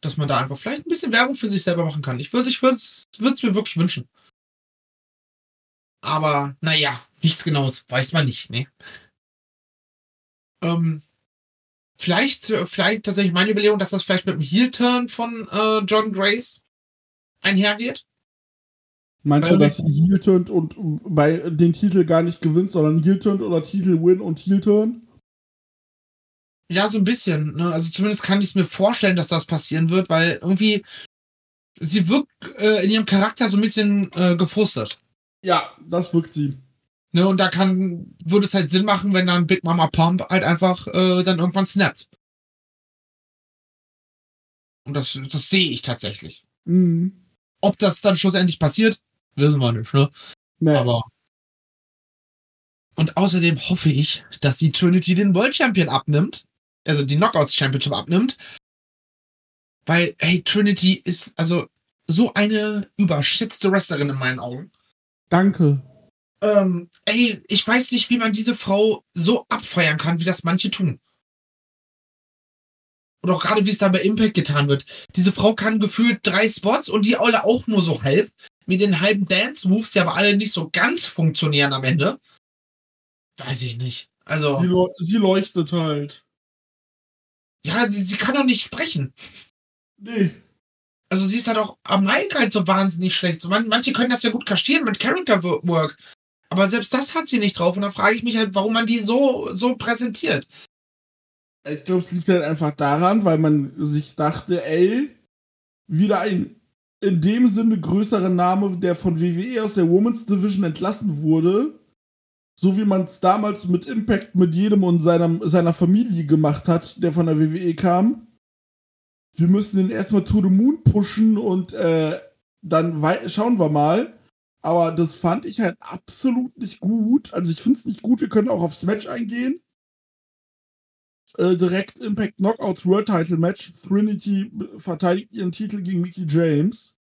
dass man da einfach vielleicht ein bisschen Werbung für sich selber machen kann. Ich würde ich würde es mir wirklich wünschen. Aber naja, nichts Genaues, weiß man nicht, ne? Ähm, vielleicht, vielleicht tatsächlich meine Überlegung, dass das vielleicht mit dem Heel-Turn von äh, John Grace einhergeht. Meinst du, dass sie Heel turnt und bei den Titel gar nicht gewinnt, sondern Heel turnt oder Titel Win und Heel turn? Ja, so ein bisschen. Ne? Also zumindest kann ich es mir vorstellen, dass das passieren wird, weil irgendwie sie wirkt äh, in ihrem Charakter so ein bisschen äh, gefrustet. Ja, das wirkt sie. Ne? Und da kann, würde es halt Sinn machen, wenn dann Big Mama Pump halt einfach äh, dann irgendwann snappt. Und das, das sehe ich tatsächlich. Mhm. Ob das dann schlussendlich passiert, wissen wir nicht, ne? Nee. Aber. Und außerdem hoffe ich, dass die Trinity den World Champion abnimmt. Also die Knockouts Championship abnimmt. Weil, hey, Trinity ist also so eine überschätzte Wrestlerin in meinen Augen. Danke. Ähm, ey, ich weiß nicht, wie man diese Frau so abfeiern kann, wie das manche tun. Oder auch gerade, wie es da bei Impact getan wird. Diese Frau kann gefühlt drei Spots und die alle auch nur so halb. Mit den halben Dance-Moves, die aber alle nicht so ganz funktionieren am Ende. Weiß ich nicht. Also, Sie, leu- sie leuchtet halt. ja, sie, sie kann doch nicht sprechen. Nee. Also, sie ist halt auch am Mic halt so wahnsinnig schlecht. So, man, manche können das ja gut kaschieren mit Character Work. Aber selbst das hat sie nicht drauf. Und da frage ich mich halt, warum man die so, so präsentiert. Ich glaube, es liegt halt einfach daran, weil man sich dachte, ey, wieder ein in dem Sinne größerer Name, der von WWE aus der Women's Division entlassen wurde. So wie man es damals mit Impact mit jedem und seiner, seiner Familie gemacht hat, der von der WWE kam. Wir müssen den erstmal to the moon pushen und äh, dann schauen wir mal. Aber das fand ich halt absolut nicht gut. Also ich finde es nicht gut. Wir können auch aufs Match eingehen äh, direkt Impact Knockouts World Title Match. Trinity verteidigt ihren Titel gegen Mickey James.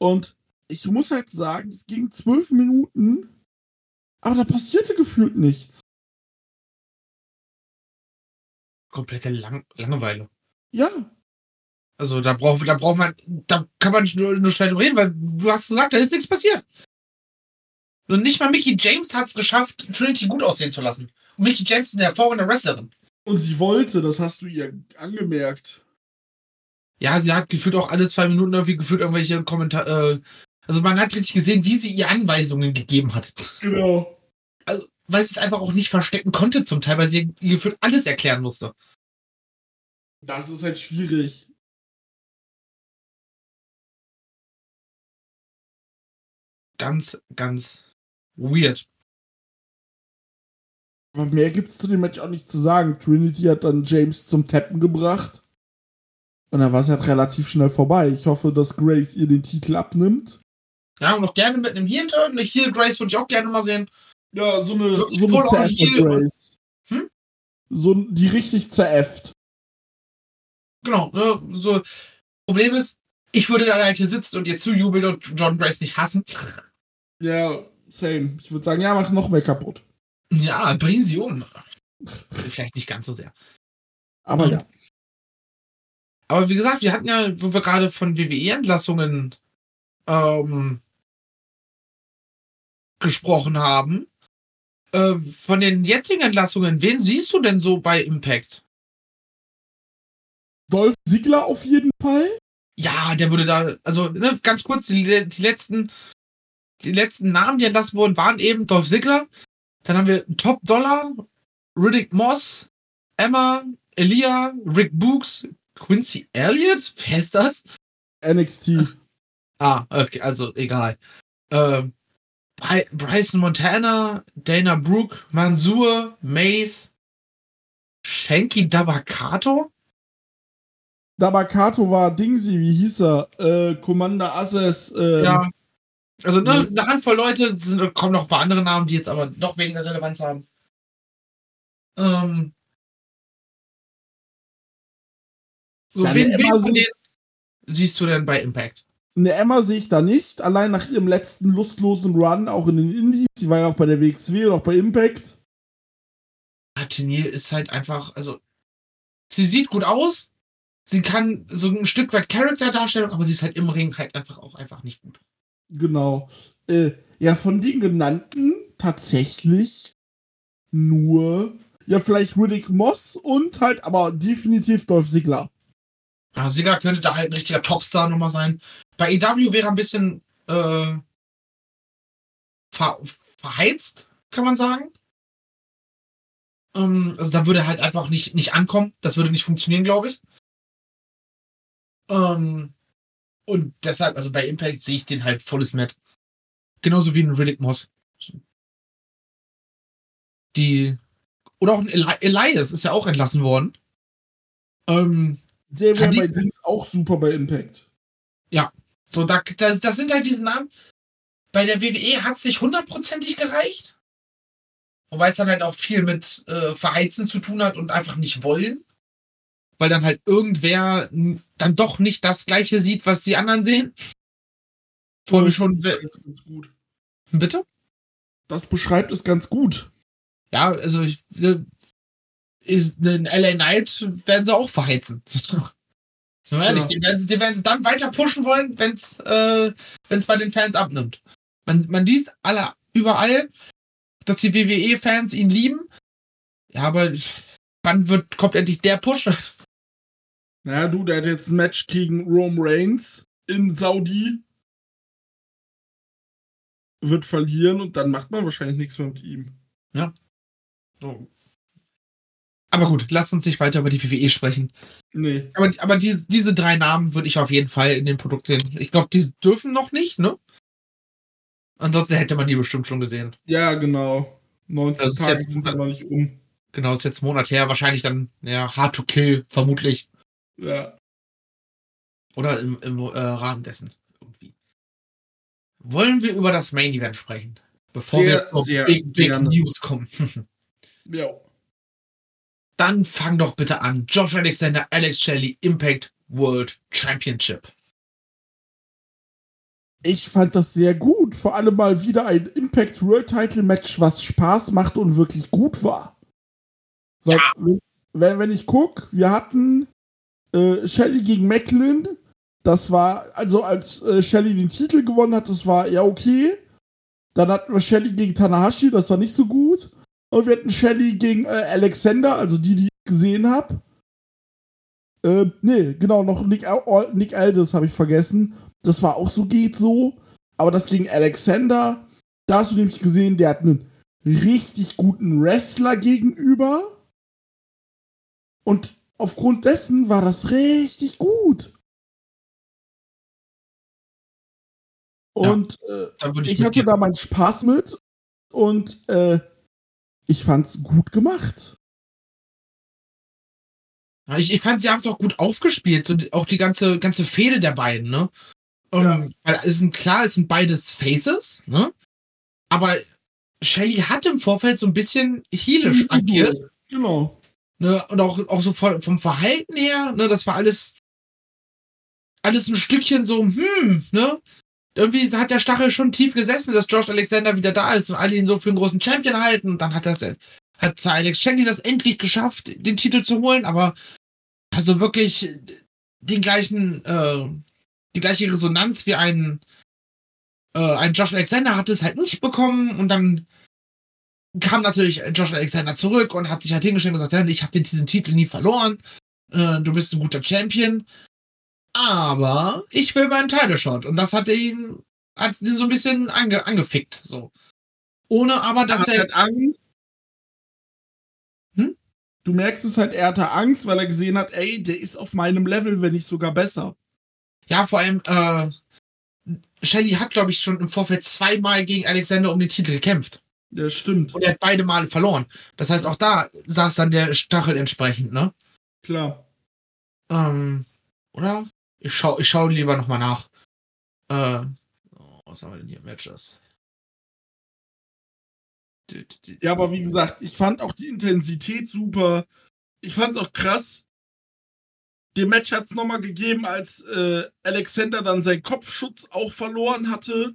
Und ich muss halt sagen, es ging zwölf Minuten, aber da passierte gefühlt nichts. Komplette Lang Langeweile. Ja, Also da braucht, da braucht man, da kann man nicht nur, nur schnell drüber reden, weil du hast gesagt, da ist nichts passiert. Und nicht mal Mickey James hat es geschafft, Trinity gut aussehen zu lassen. Und Mickey James ist eine hervorragende Wrestlerin. Und sie wollte, das hast du ihr angemerkt. Ja, sie hat gefühlt auch alle zwei Minuten irgendwie gefühlt irgendwelche Kommentare. Äh, also man hat richtig gesehen, wie sie ihr Anweisungen gegeben hat. Genau. Weil sie es einfach auch nicht verstecken konnte zum Teil, weil sie ihr gefühlt alles erklären musste. Das ist halt schwierig. Ganz, ganz weird. Aber mehr gibt's zu dem Match auch nicht zu sagen. Trinity hat dann James zum Tappen gebracht. Und dann war es halt relativ schnell vorbei. Ich hoffe, dass Grace ihr den Titel abnimmt. Ja, und noch gerne mit einem Heel-Turn. Eine Heel-Grace würde ich auch gerne mal sehen. Ja, so eine, so voll eine heel. Grace. Hm? So, die richtig zeräfft. Genau, ne, so. Problem ist, ich würde dann halt hier sitzen und ihr zujubeln und John Grace nicht hassen. Ja, same. Ich würde sagen, ja, mach noch mehr kaputt. Ja, bring sie um. Vielleicht nicht ganz so sehr. Aber ja. Aber wie gesagt, wir hatten ja, wo wir gerade von WWE-Entlassungen ähm, gesprochen haben, äh, von den jetzigen Entlassungen, wen siehst du denn so bei Impact? Dolph Ziggler auf jeden Fall. Ja, der würde da, also ne, ganz kurz, die, die letzten, die letzten Namen, die entlassen wurden, waren eben Dolph Ziggler. Dann haben wir Top Dollar, Riddick Moss, Emma, Elia, Rick Books, Quincy Elliott. Wer ist das? NXT. Ah, okay, also egal. Ähm, Bry- Bryson Montana, Dana Brooke, Mansour, Mace, Shanky Dabakato. Dabakato war Dingsy, wie hieß er? Äh, Commander Asses. Äh, Ja. Also ne, eine Handvoll Leute, sind, kommen noch ein paar andere Namen, die jetzt aber noch weniger Relevanz haben. Ähm, so, Ja, wen, wen von denen siehst du denn bei Impact? Eine Emma sehe ich da nicht. Allein nach ihrem letzten lustlosen Run, auch in den Indies. Sie war ja auch bei der WXW und auch bei Impact. Ah, Tenier ist halt einfach, also sie sieht gut aus, sie kann so ein Stück weit Charakterdarstellung, aber sie ist halt im Ring halt einfach auch einfach nicht gut. Genau. Äh, ja, von den genannten tatsächlich nur, ja, vielleicht Riddick Moss und halt, aber definitiv Dolph Ziggler. Ja, Sigler könnte da halt ein richtiger Topstar nochmal sein. Bei EW wäre ein bisschen äh, ver verheizt, kann man sagen. Ähm, also da würde er halt einfach nicht, nicht ankommen. Das würde nicht funktionieren, glaube ich. Ähm, und deshalb, also bei Impact sehe ich den halt volles Met. Genauso wie ein Riddick Moss. Die. Oder auch ein Eli Elias ist ja auch entlassen worden. Ähm, Der wäre bei Dings auch super bei Impact. so, da, das, das sind halt diese Namen. Bei der WWE hat es nicht hundertprozentig gereicht. Wobei es dann halt auch viel mit äh, Verheizen zu tun hat und einfach nicht wollen. Weil dann halt irgendwer dann doch nicht das gleiche sieht, was die anderen sehen. Vor allem schon. Ganz gut. Bitte? Das beschreibt es ganz gut. Ja, also ich, äh, den LA Knight werden sie auch verheizen. Sind wir ehrlich, Ja. den, werden sie, den werden sie dann weiter pushen wollen, wenn es äh, wenn's bei den Fans abnimmt. Man, man liest alle überall, dass die WWE-Fans ihn lieben. Ja, aber wann wird, kommt endlich der Push? Naja, du, der hat jetzt ein Match gegen Rome Reigns in Saudi. Wird verlieren und dann macht man wahrscheinlich nichts mehr mit ihm. So. Aber gut, lasst uns nicht weiter über die WWE sprechen. Nee. Aber, aber die, diese drei Namen würde ich auf jeden Fall in dem Produkt sehen. Ich glaube, die dürfen noch nicht, ne? Ansonsten hätte man die bestimmt schon gesehen. Ja, genau. 19 Das ist Tage sind aber nicht um. Genau, ist jetzt einen Monat her. Wahrscheinlich dann, ja, Hard to Kill, vermutlich. Ja. Oder im, im äh, Rahmen dessen. Irgendwie. Wollen wir über das Main Event sprechen? Bevor Sehr, wir zur sehr Big, Big gerne. News kommen. Ja. Dann fang doch bitte an. Josh Alexander, Alex Shelley, Impact World Championship. Ich fand das sehr gut. Vor allem mal wieder ein Impact World Title Match, was Spaß macht und wirklich gut war. Weil, Ja. wenn, wenn, wenn ich gucke, wir hatten äh, Shelly gegen Macklin. Das war, also als äh, Shelly den Titel gewonnen hat, das war ja okay. Dann hatten wir Shelly gegen Tanahashi, das war nicht so gut. Und wir hatten Shelly gegen äh, Alexander, also die, die ich gesehen habe. Äh, nee, genau, noch Nick, Nick Aldis habe ich vergessen. Das war auch so geht so. Aber das gegen Alexander, da hast du nämlich gesehen, der hat einen richtig guten Wrestler gegenüber. Und aufgrund dessen war das richtig gut. Und äh, Da würde ich, ich hatte da meinen Spaß mit und äh, ich fand's gut gemacht. Ja, Ich, ich fand, sie haben es auch gut aufgespielt. So, auch die ganze, ganze Fehde der beiden, ne? Ähm, Weil es sind klar, es sind beides Faces, ne? Aber Shelly hat im Vorfeld so ein bisschen heelisch agiert. Genau. Ne? Und auch, auch so von, vom Verhalten her, ne, das war alles, alles ein Stückchen so, hm, ne? Irgendwie hat der Stachel schon tief gesessen, dass Josh Alexander wieder da ist und alle ihn so für einen großen Champion halten. Und dann hat das, hat zwar Alex Shelley das endlich geschafft, den Titel zu holen, aber also wirklich den gleichen, äh, die gleiche Resonanz wie ein, äh, ein Josh Alexander hat es halt nicht bekommen und dann kam natürlich Josh Alexander zurück und hat sich halt hingestellt und gesagt, ja, ich habe diesen Titel nie verloren, äh, du bist ein guter Champion, aber ich will meinen Title Shot und das hat ihn, hat ihn so ein bisschen ange, angefickt, so. Ohne aber, dass er hat Angst. Hm? Du merkst es halt, er hatte Angst, weil er gesehen hat, ey, der ist auf meinem Level, wenn nicht sogar besser. ja, vor allem, äh, Shelly hat, glaube ich, schon im Vorfeld zweimal gegen Alexander um den Titel gekämpft. Ja, stimmt. Und er hat beide Male verloren. Das heißt, auch da saß dann der Stachel entsprechend, ne? Klar. Ähm, oder? Ich schau, ich schau lieber nochmal nach. Äh, oh, was haben wir denn hier? Matches. Ja, aber wie gesagt, ich fand auch die Intensität super. Ich fand es auch krass. Dem Match hat es nochmal gegeben, als äh, Alexander dann seinen Kopfschutz auch verloren hatte.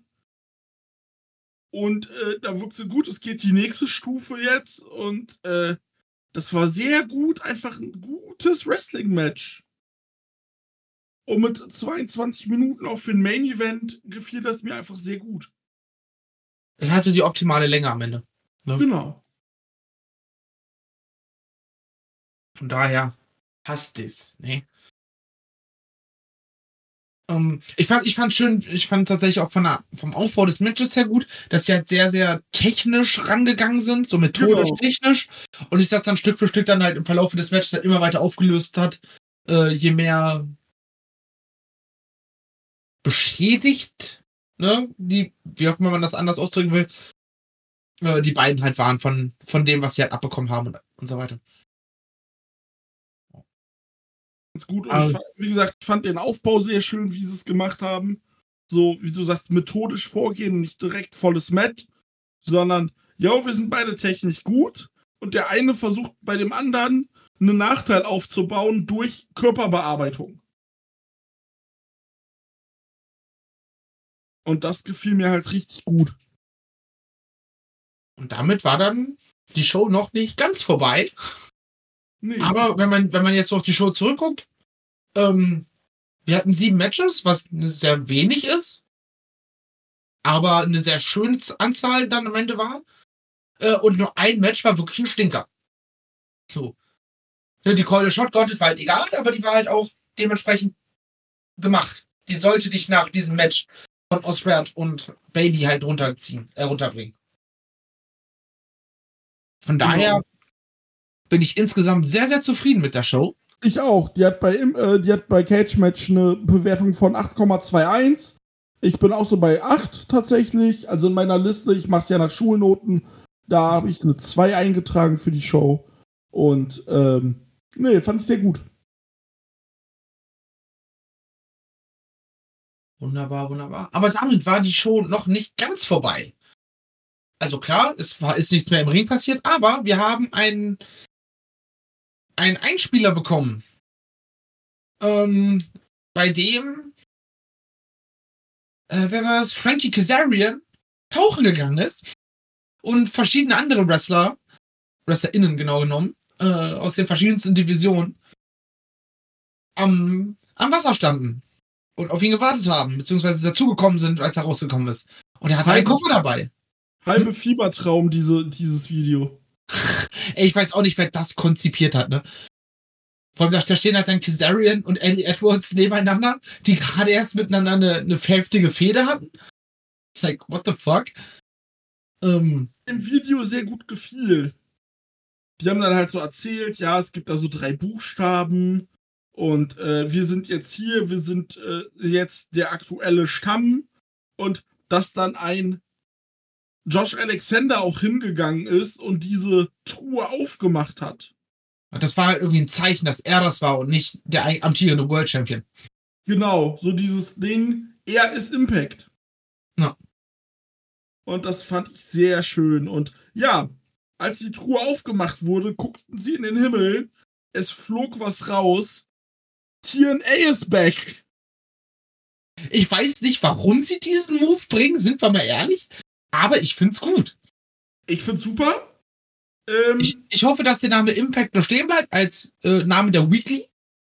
Und äh, da wirkte gut, es geht die nächste Stufe jetzt. Und äh, das war sehr gut, einfach ein gutes Wrestling-Match. Und mit 22 Minuten auch für ein Main Event gefiel das mir einfach sehr gut. Es hatte die optimale Länge am Ende. Ja. Genau. Von daher passt es. Ne? Ähm, ich fand, ich fand schön, ich fand tatsächlich auch von der, vom Aufbau des Matches her gut, dass sie halt sehr, sehr technisch rangegangen sind, so methodisch Genau. technisch. Und sich das dann Stück für Stück dann halt im Verlauf des Matches halt immer weiter aufgelöst hat, äh, je mehr beschädigt, ne, die, wie auch immer man das anders ausdrücken will, äh, die beiden halt waren von, von dem, was sie halt abbekommen haben und, und so weiter. Ganz gut. Und Aber- ich, wie gesagt, ich fand den Aufbau sehr schön, wie sie es gemacht haben. So, wie du sagst, methodisch vorgehen, nicht direkt volles Met, sondern, ja, wir sind beide technisch gut. Und der eine versucht bei dem anderen einen Nachteil aufzubauen durch Körperbearbeitung. Und das gefiel mir halt richtig gut. Und damit war dann die Show noch nicht ganz vorbei. Nee. Aber wenn man, wenn man jetzt auf die Show zurückguckt, ähm, wir hatten sieben Matches, was sehr wenig ist, aber eine sehr schöne Anzahl dann am Ende war. Äh, und nur ein Match war wirklich ein Stinker. So. Die Call the Shot Gauntlet war halt egal, aber die war halt auch dementsprechend gemacht. Die sollte dich nach diesem Match von Osbert und Bailey halt runterziehen, äh, runterbringen. Von Genau. daher bin ich insgesamt sehr, sehr zufrieden mit der Show. Ich auch. Die hat bei, äh, die hat bei Cage Match eine Bewertung von 8,21. Ich bin auch so bei 8 tatsächlich. Also in meiner Liste, ich mache es ja nach Schulnoten, da habe ich eine 2 eingetragen für die Show. Und ähm, nee, fand ich sehr gut. Wunderbar, wunderbar. Aber damit war die Show noch nicht ganz vorbei. Also klar, es war, ist nichts mehr im Ring passiert, aber wir haben einen, einen Einspieler bekommen, ähm, bei dem, äh, wer war es? Frankie Kazarian tauchen gegangen ist und verschiedene andere Wrestler, WrestlerInnen genau genommen, äh, aus den verschiedensten Divisionen am, am Wasser standen und auf ihn gewartet haben, beziehungsweise dazugekommen sind, als er rausgekommen ist. Und er hatte einen Halbe- Koffer dabei. Halbe Fiebertraum, diese, dieses Video. Ey, ich weiß auch nicht, wer das konzipiert hat, ne? Vor allem, da stehen halt dann Kazarian und Eddie Edwards nebeneinander, die gerade erst miteinander eine, eine heftige Fehde hatten. Like, what the fuck? Ähm, Im Video sehr gut gefiel. Die haben dann halt so erzählt, ja, es gibt da so drei Buchstaben und äh, wir sind jetzt hier, wir sind äh, jetzt der aktuelle Stamm und dass dann ein Josh Alexander auch hingegangen ist und diese Truhe aufgemacht hat. das war halt irgendwie ein Zeichen, dass er das war und nicht der amtierende World Champion. Genau, so dieses Ding, er ist Impact. Ja. Und das fand ich sehr schön. Und ja, als die Truhe aufgemacht wurde, guckten sie in den Himmel. Es flog was raus. TNA ist back. Ich weiß nicht, warum sie diesen Move bringen, sind wir mal ehrlich. Aber ich find's gut. Ich find's super. Ähm, Ich, ich hoffe, dass der Name Impact nur stehen bleibt als äh, Name der Weekly.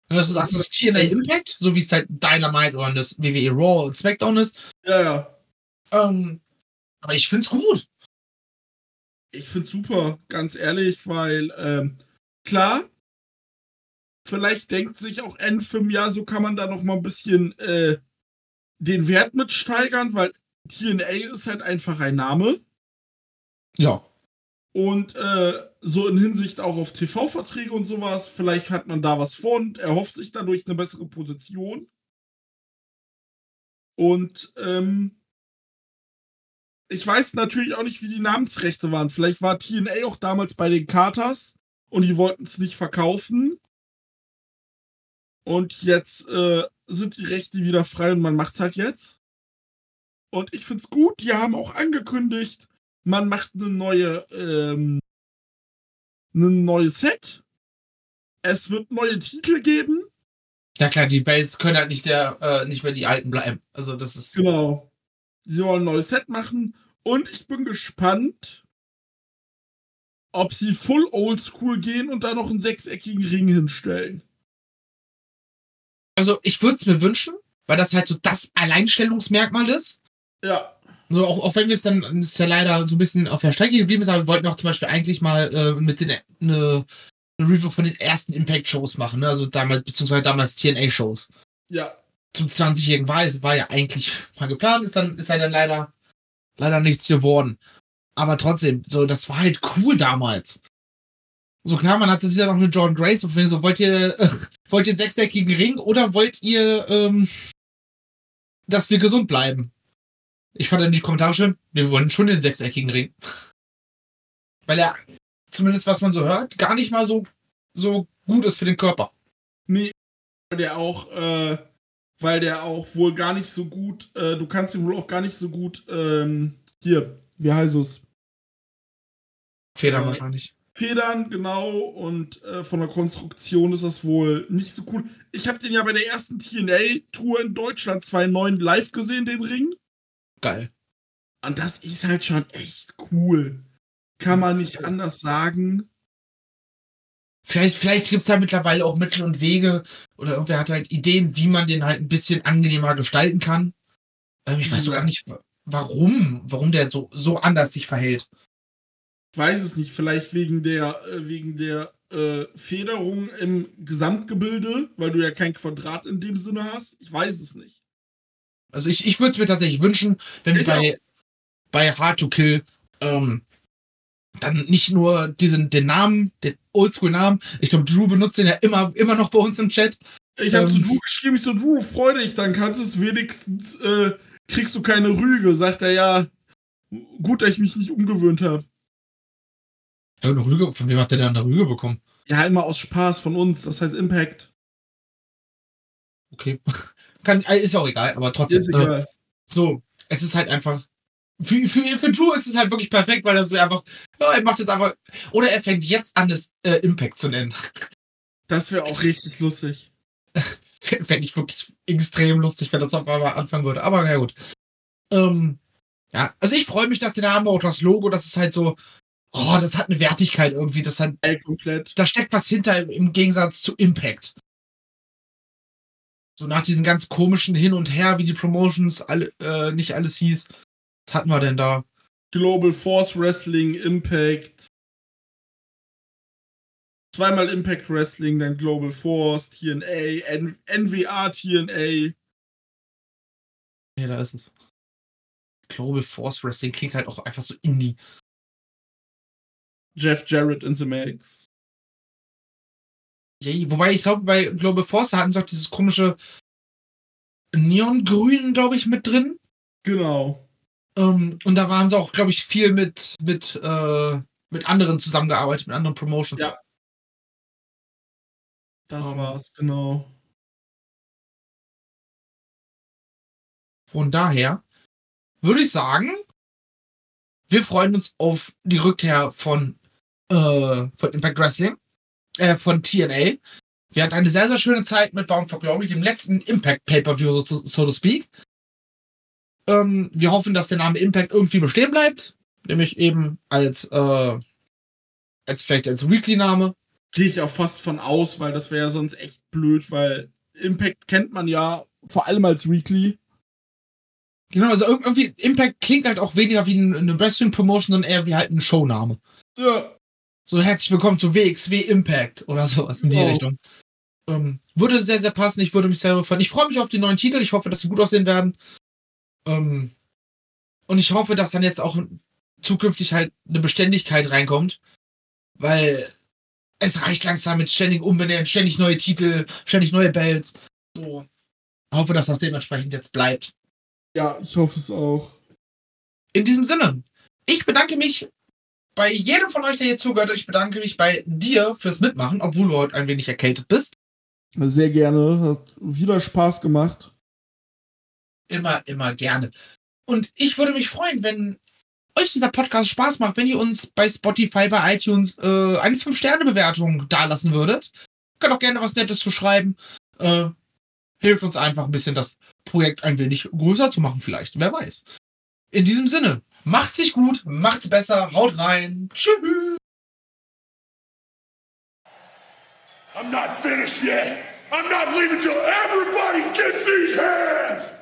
Und dass du sagst, das ist TNA Impact, so wie es halt Dynamite oder das WWE Raw und SmackDown ist. ja, ja. Ähm, aber ich find's gut. Ich find's super, ganz ehrlich, weil, ähm, klar, vielleicht denkt sich auch Enfim, ja, so kann man da noch mal ein bisschen äh, den Wert mit steigern, weil TNA ist halt einfach ein Name. Ja. Und äh, so in Hinsicht auch auf TV-Verträge und sowas, vielleicht hat man da was vor und erhofft sich dadurch eine bessere Position. Und ähm, ich weiß natürlich auch nicht, wie die Namensrechte waren. Vielleicht war TNA auch damals bei den Carters und die wollten es nicht verkaufen. Und jetzt äh, sind die Rechte wieder frei und man macht's halt jetzt. Und ich find's gut. Die haben auch angekündigt, man macht eine neue, ähm, ein neues Set. Es wird neue Titel geben. Ja klar, die Bells können halt nicht der, äh, nicht mehr die alten bleiben. Also das ist. Genau. Sie wollen ein neues Set machen. Und ich bin gespannt, ob sie full oldschool gehen und da noch einen sechseckigen Ring hinstellen. Also ich würde es mir wünschen, weil das halt so das Alleinstellungsmerkmal ist. Ja. So, auch, auch wenn wir es dann, ist ja leider so ein bisschen auf der Strecke geblieben ist, aber wir wollten auch zum Beispiel eigentlich mal äh, mit den eine, eine Review von den ersten Impact-Shows machen, ne? Also damals, beziehungsweise damals TNA-Shows. Ja. Zum 20-jährigen war es, war ja eigentlich mal geplant, ist dann, ist ja dann leider, leider nichts geworden. Aber trotzdem, so, das war halt cool damals. So klar, man hatte ja noch eine Jordan Grace, und so, wollt ihr, äh, wollt ihr einen sechseckigen Ring oder wollt ihr, ähm, dass wir gesund bleiben? Ich fand dann die Kommentare schön, wir wollen schon den sechseckigen Ring. Weil er, zumindest was man so hört, gar nicht mal so, so gut ist für den Körper. Nee, weil der auch, äh, weil der auch wohl gar nicht so gut, äh, du kannst ihn wohl auch gar nicht so gut, ähm, hier, wie heißt es? Federn Äh, wahrscheinlich. Federn, genau, und äh, von der Konstruktion ist das wohl nicht so cool. Ich habe den ja bei der ersten TNA-Tour in Deutschland 2009 live gesehen, den Ring. Geil. Und das ist halt schon echt cool. Kann man nicht anders sagen. Vielleicht, vielleicht gibt's da mittlerweile auch Mittel und Wege oder irgendwer hat halt Ideen, wie man den halt ein bisschen angenehmer gestalten kann. Ähm, ich weiß Ja. gar nicht, warum, warum der so, so anders sich verhält. Ich weiß es nicht, vielleicht wegen der, äh, wegen der äh, Federung im Gesamtgebilde, weil du ja kein Quadrat in dem Sinne hast. Ich weiß es nicht. Also ich, ich würde es mir tatsächlich wünschen, wenn wir bei, bei Hard to Kill ähm, dann nicht nur diesen den Namen, den Oldschool-Namen, ich glaube, Drew benutzt den ja immer, immer noch bei uns im Chat. Ich habe Ähm. zu Drew geschrieben, ich so, Drew, freu dich, dann kannst du es wenigstens, äh, kriegst du keine Rüge. Sagt er, ja, gut, dass ich mich nicht umgewöhnt habe. Ja, eine Rüge, von wem hat der denn eine Rüge bekommen? Ja, immer aus Spaß von uns, das heißt Impact. Okay. Kann, äh, ist auch egal, aber trotzdem. Ist Äh, egal. so, es ist halt einfach. Für, für, für Drew ist es halt wirklich perfekt, weil das ist einfach, ja, er macht jetzt einfach, oder er fängt jetzt an, das äh, Impact zu nennen. Das wäre auch richtig lustig. Fände ich wirklich extrem lustig, wenn das auf einmal anfangen würde. Aber na gut. Ähm, ja, also ich freue mich, dass der Name auch das Logo, das ist halt so, oh, das hat eine Wertigkeit irgendwie. Das hat, Ey, komplett. da steckt was hinter im Gegensatz zu Impact. So nach diesen ganz komischen Hin und Her, wie die Promotions alle, äh, nicht alles hieß. Was hatten wir denn da? Global Force Wrestling, Impact. Zweimal Impact Wrestling, dann Global Force, TNA, N NWA, TNA. Nee, da ist es. Global Force Wrestling klingt halt auch einfach so indie. Jeff Jarrett in the Max. Yay. Wobei ich glaube, bei Global Force hatten sie auch dieses komische Neongrün, glaube ich, mit drin. Genau. Ähm, und da waren sie auch, glaube ich, viel mit, mit, äh, mit anderen zusammengearbeitet, mit anderen Promotions. Ja. Das Ähm. war's, genau. Von daher würde ich sagen, wir freuen uns auf die Rückkehr von, äh, von Impact Wrestling, äh, von TNA. Wir hatten eine sehr, sehr schöne Zeit mit Bound for Glory, dem letzten Impact Pay-Per-View, so, to- so to speak. Ähm, wir hoffen, dass der Name Impact irgendwie bestehen bleibt, nämlich eben als, äh, als vielleicht als Weekly-Name. Gehe ich auch fast von aus, weil das wäre sonst echt blöd, weil Impact kennt man ja vor allem als Weekly. Genau, also irg- irgendwie Impact klingt halt auch weniger wie ein- eine Wrestling-Promotion, sondern eher wie halt ein Showname. Ja. So herzlich willkommen zu WXW Impact oder sowas in die Oh. Richtung. Ähm, würde sehr, sehr passen. Ich würde mich selber freuen. Ich freue mich auf die neuen Titel. Ich hoffe, dass sie gut aussehen werden. Ähm, und ich hoffe, dass dann jetzt auch zukünftig halt eine Beständigkeit reinkommt. Weil es reicht langsam mit ständig Umbenennen, ständig neue Titel, ständig neue Belts. So. Ich hoffe, dass das dementsprechend jetzt bleibt. Ja, ich hoffe es auch. In diesem Sinne, ich bedanke mich bei jedem von euch, der hier zugehört. Ich bedanke mich bei dir fürs Mitmachen, obwohl du heute ein wenig erkältet bist. Sehr gerne. Hat wieder Spaß gemacht. Immer, immer gerne. Und ich würde mich freuen, wenn euch dieser Podcast Spaß macht, wenn ihr uns bei Spotify, bei iTunes äh, eine 5-Sterne-Bewertung dalassen würdet. Könnt auch gerne was Nettes zu schreiben. Äh, hilft uns einfach ein bisschen, das Projekt ein wenig größer zu machen, vielleicht. Wer weiß. In diesem Sinne, macht's sich gut, macht's besser, haut rein. Tschüss. I'm not finished yet. I'm not leaving till everybody gets these hands!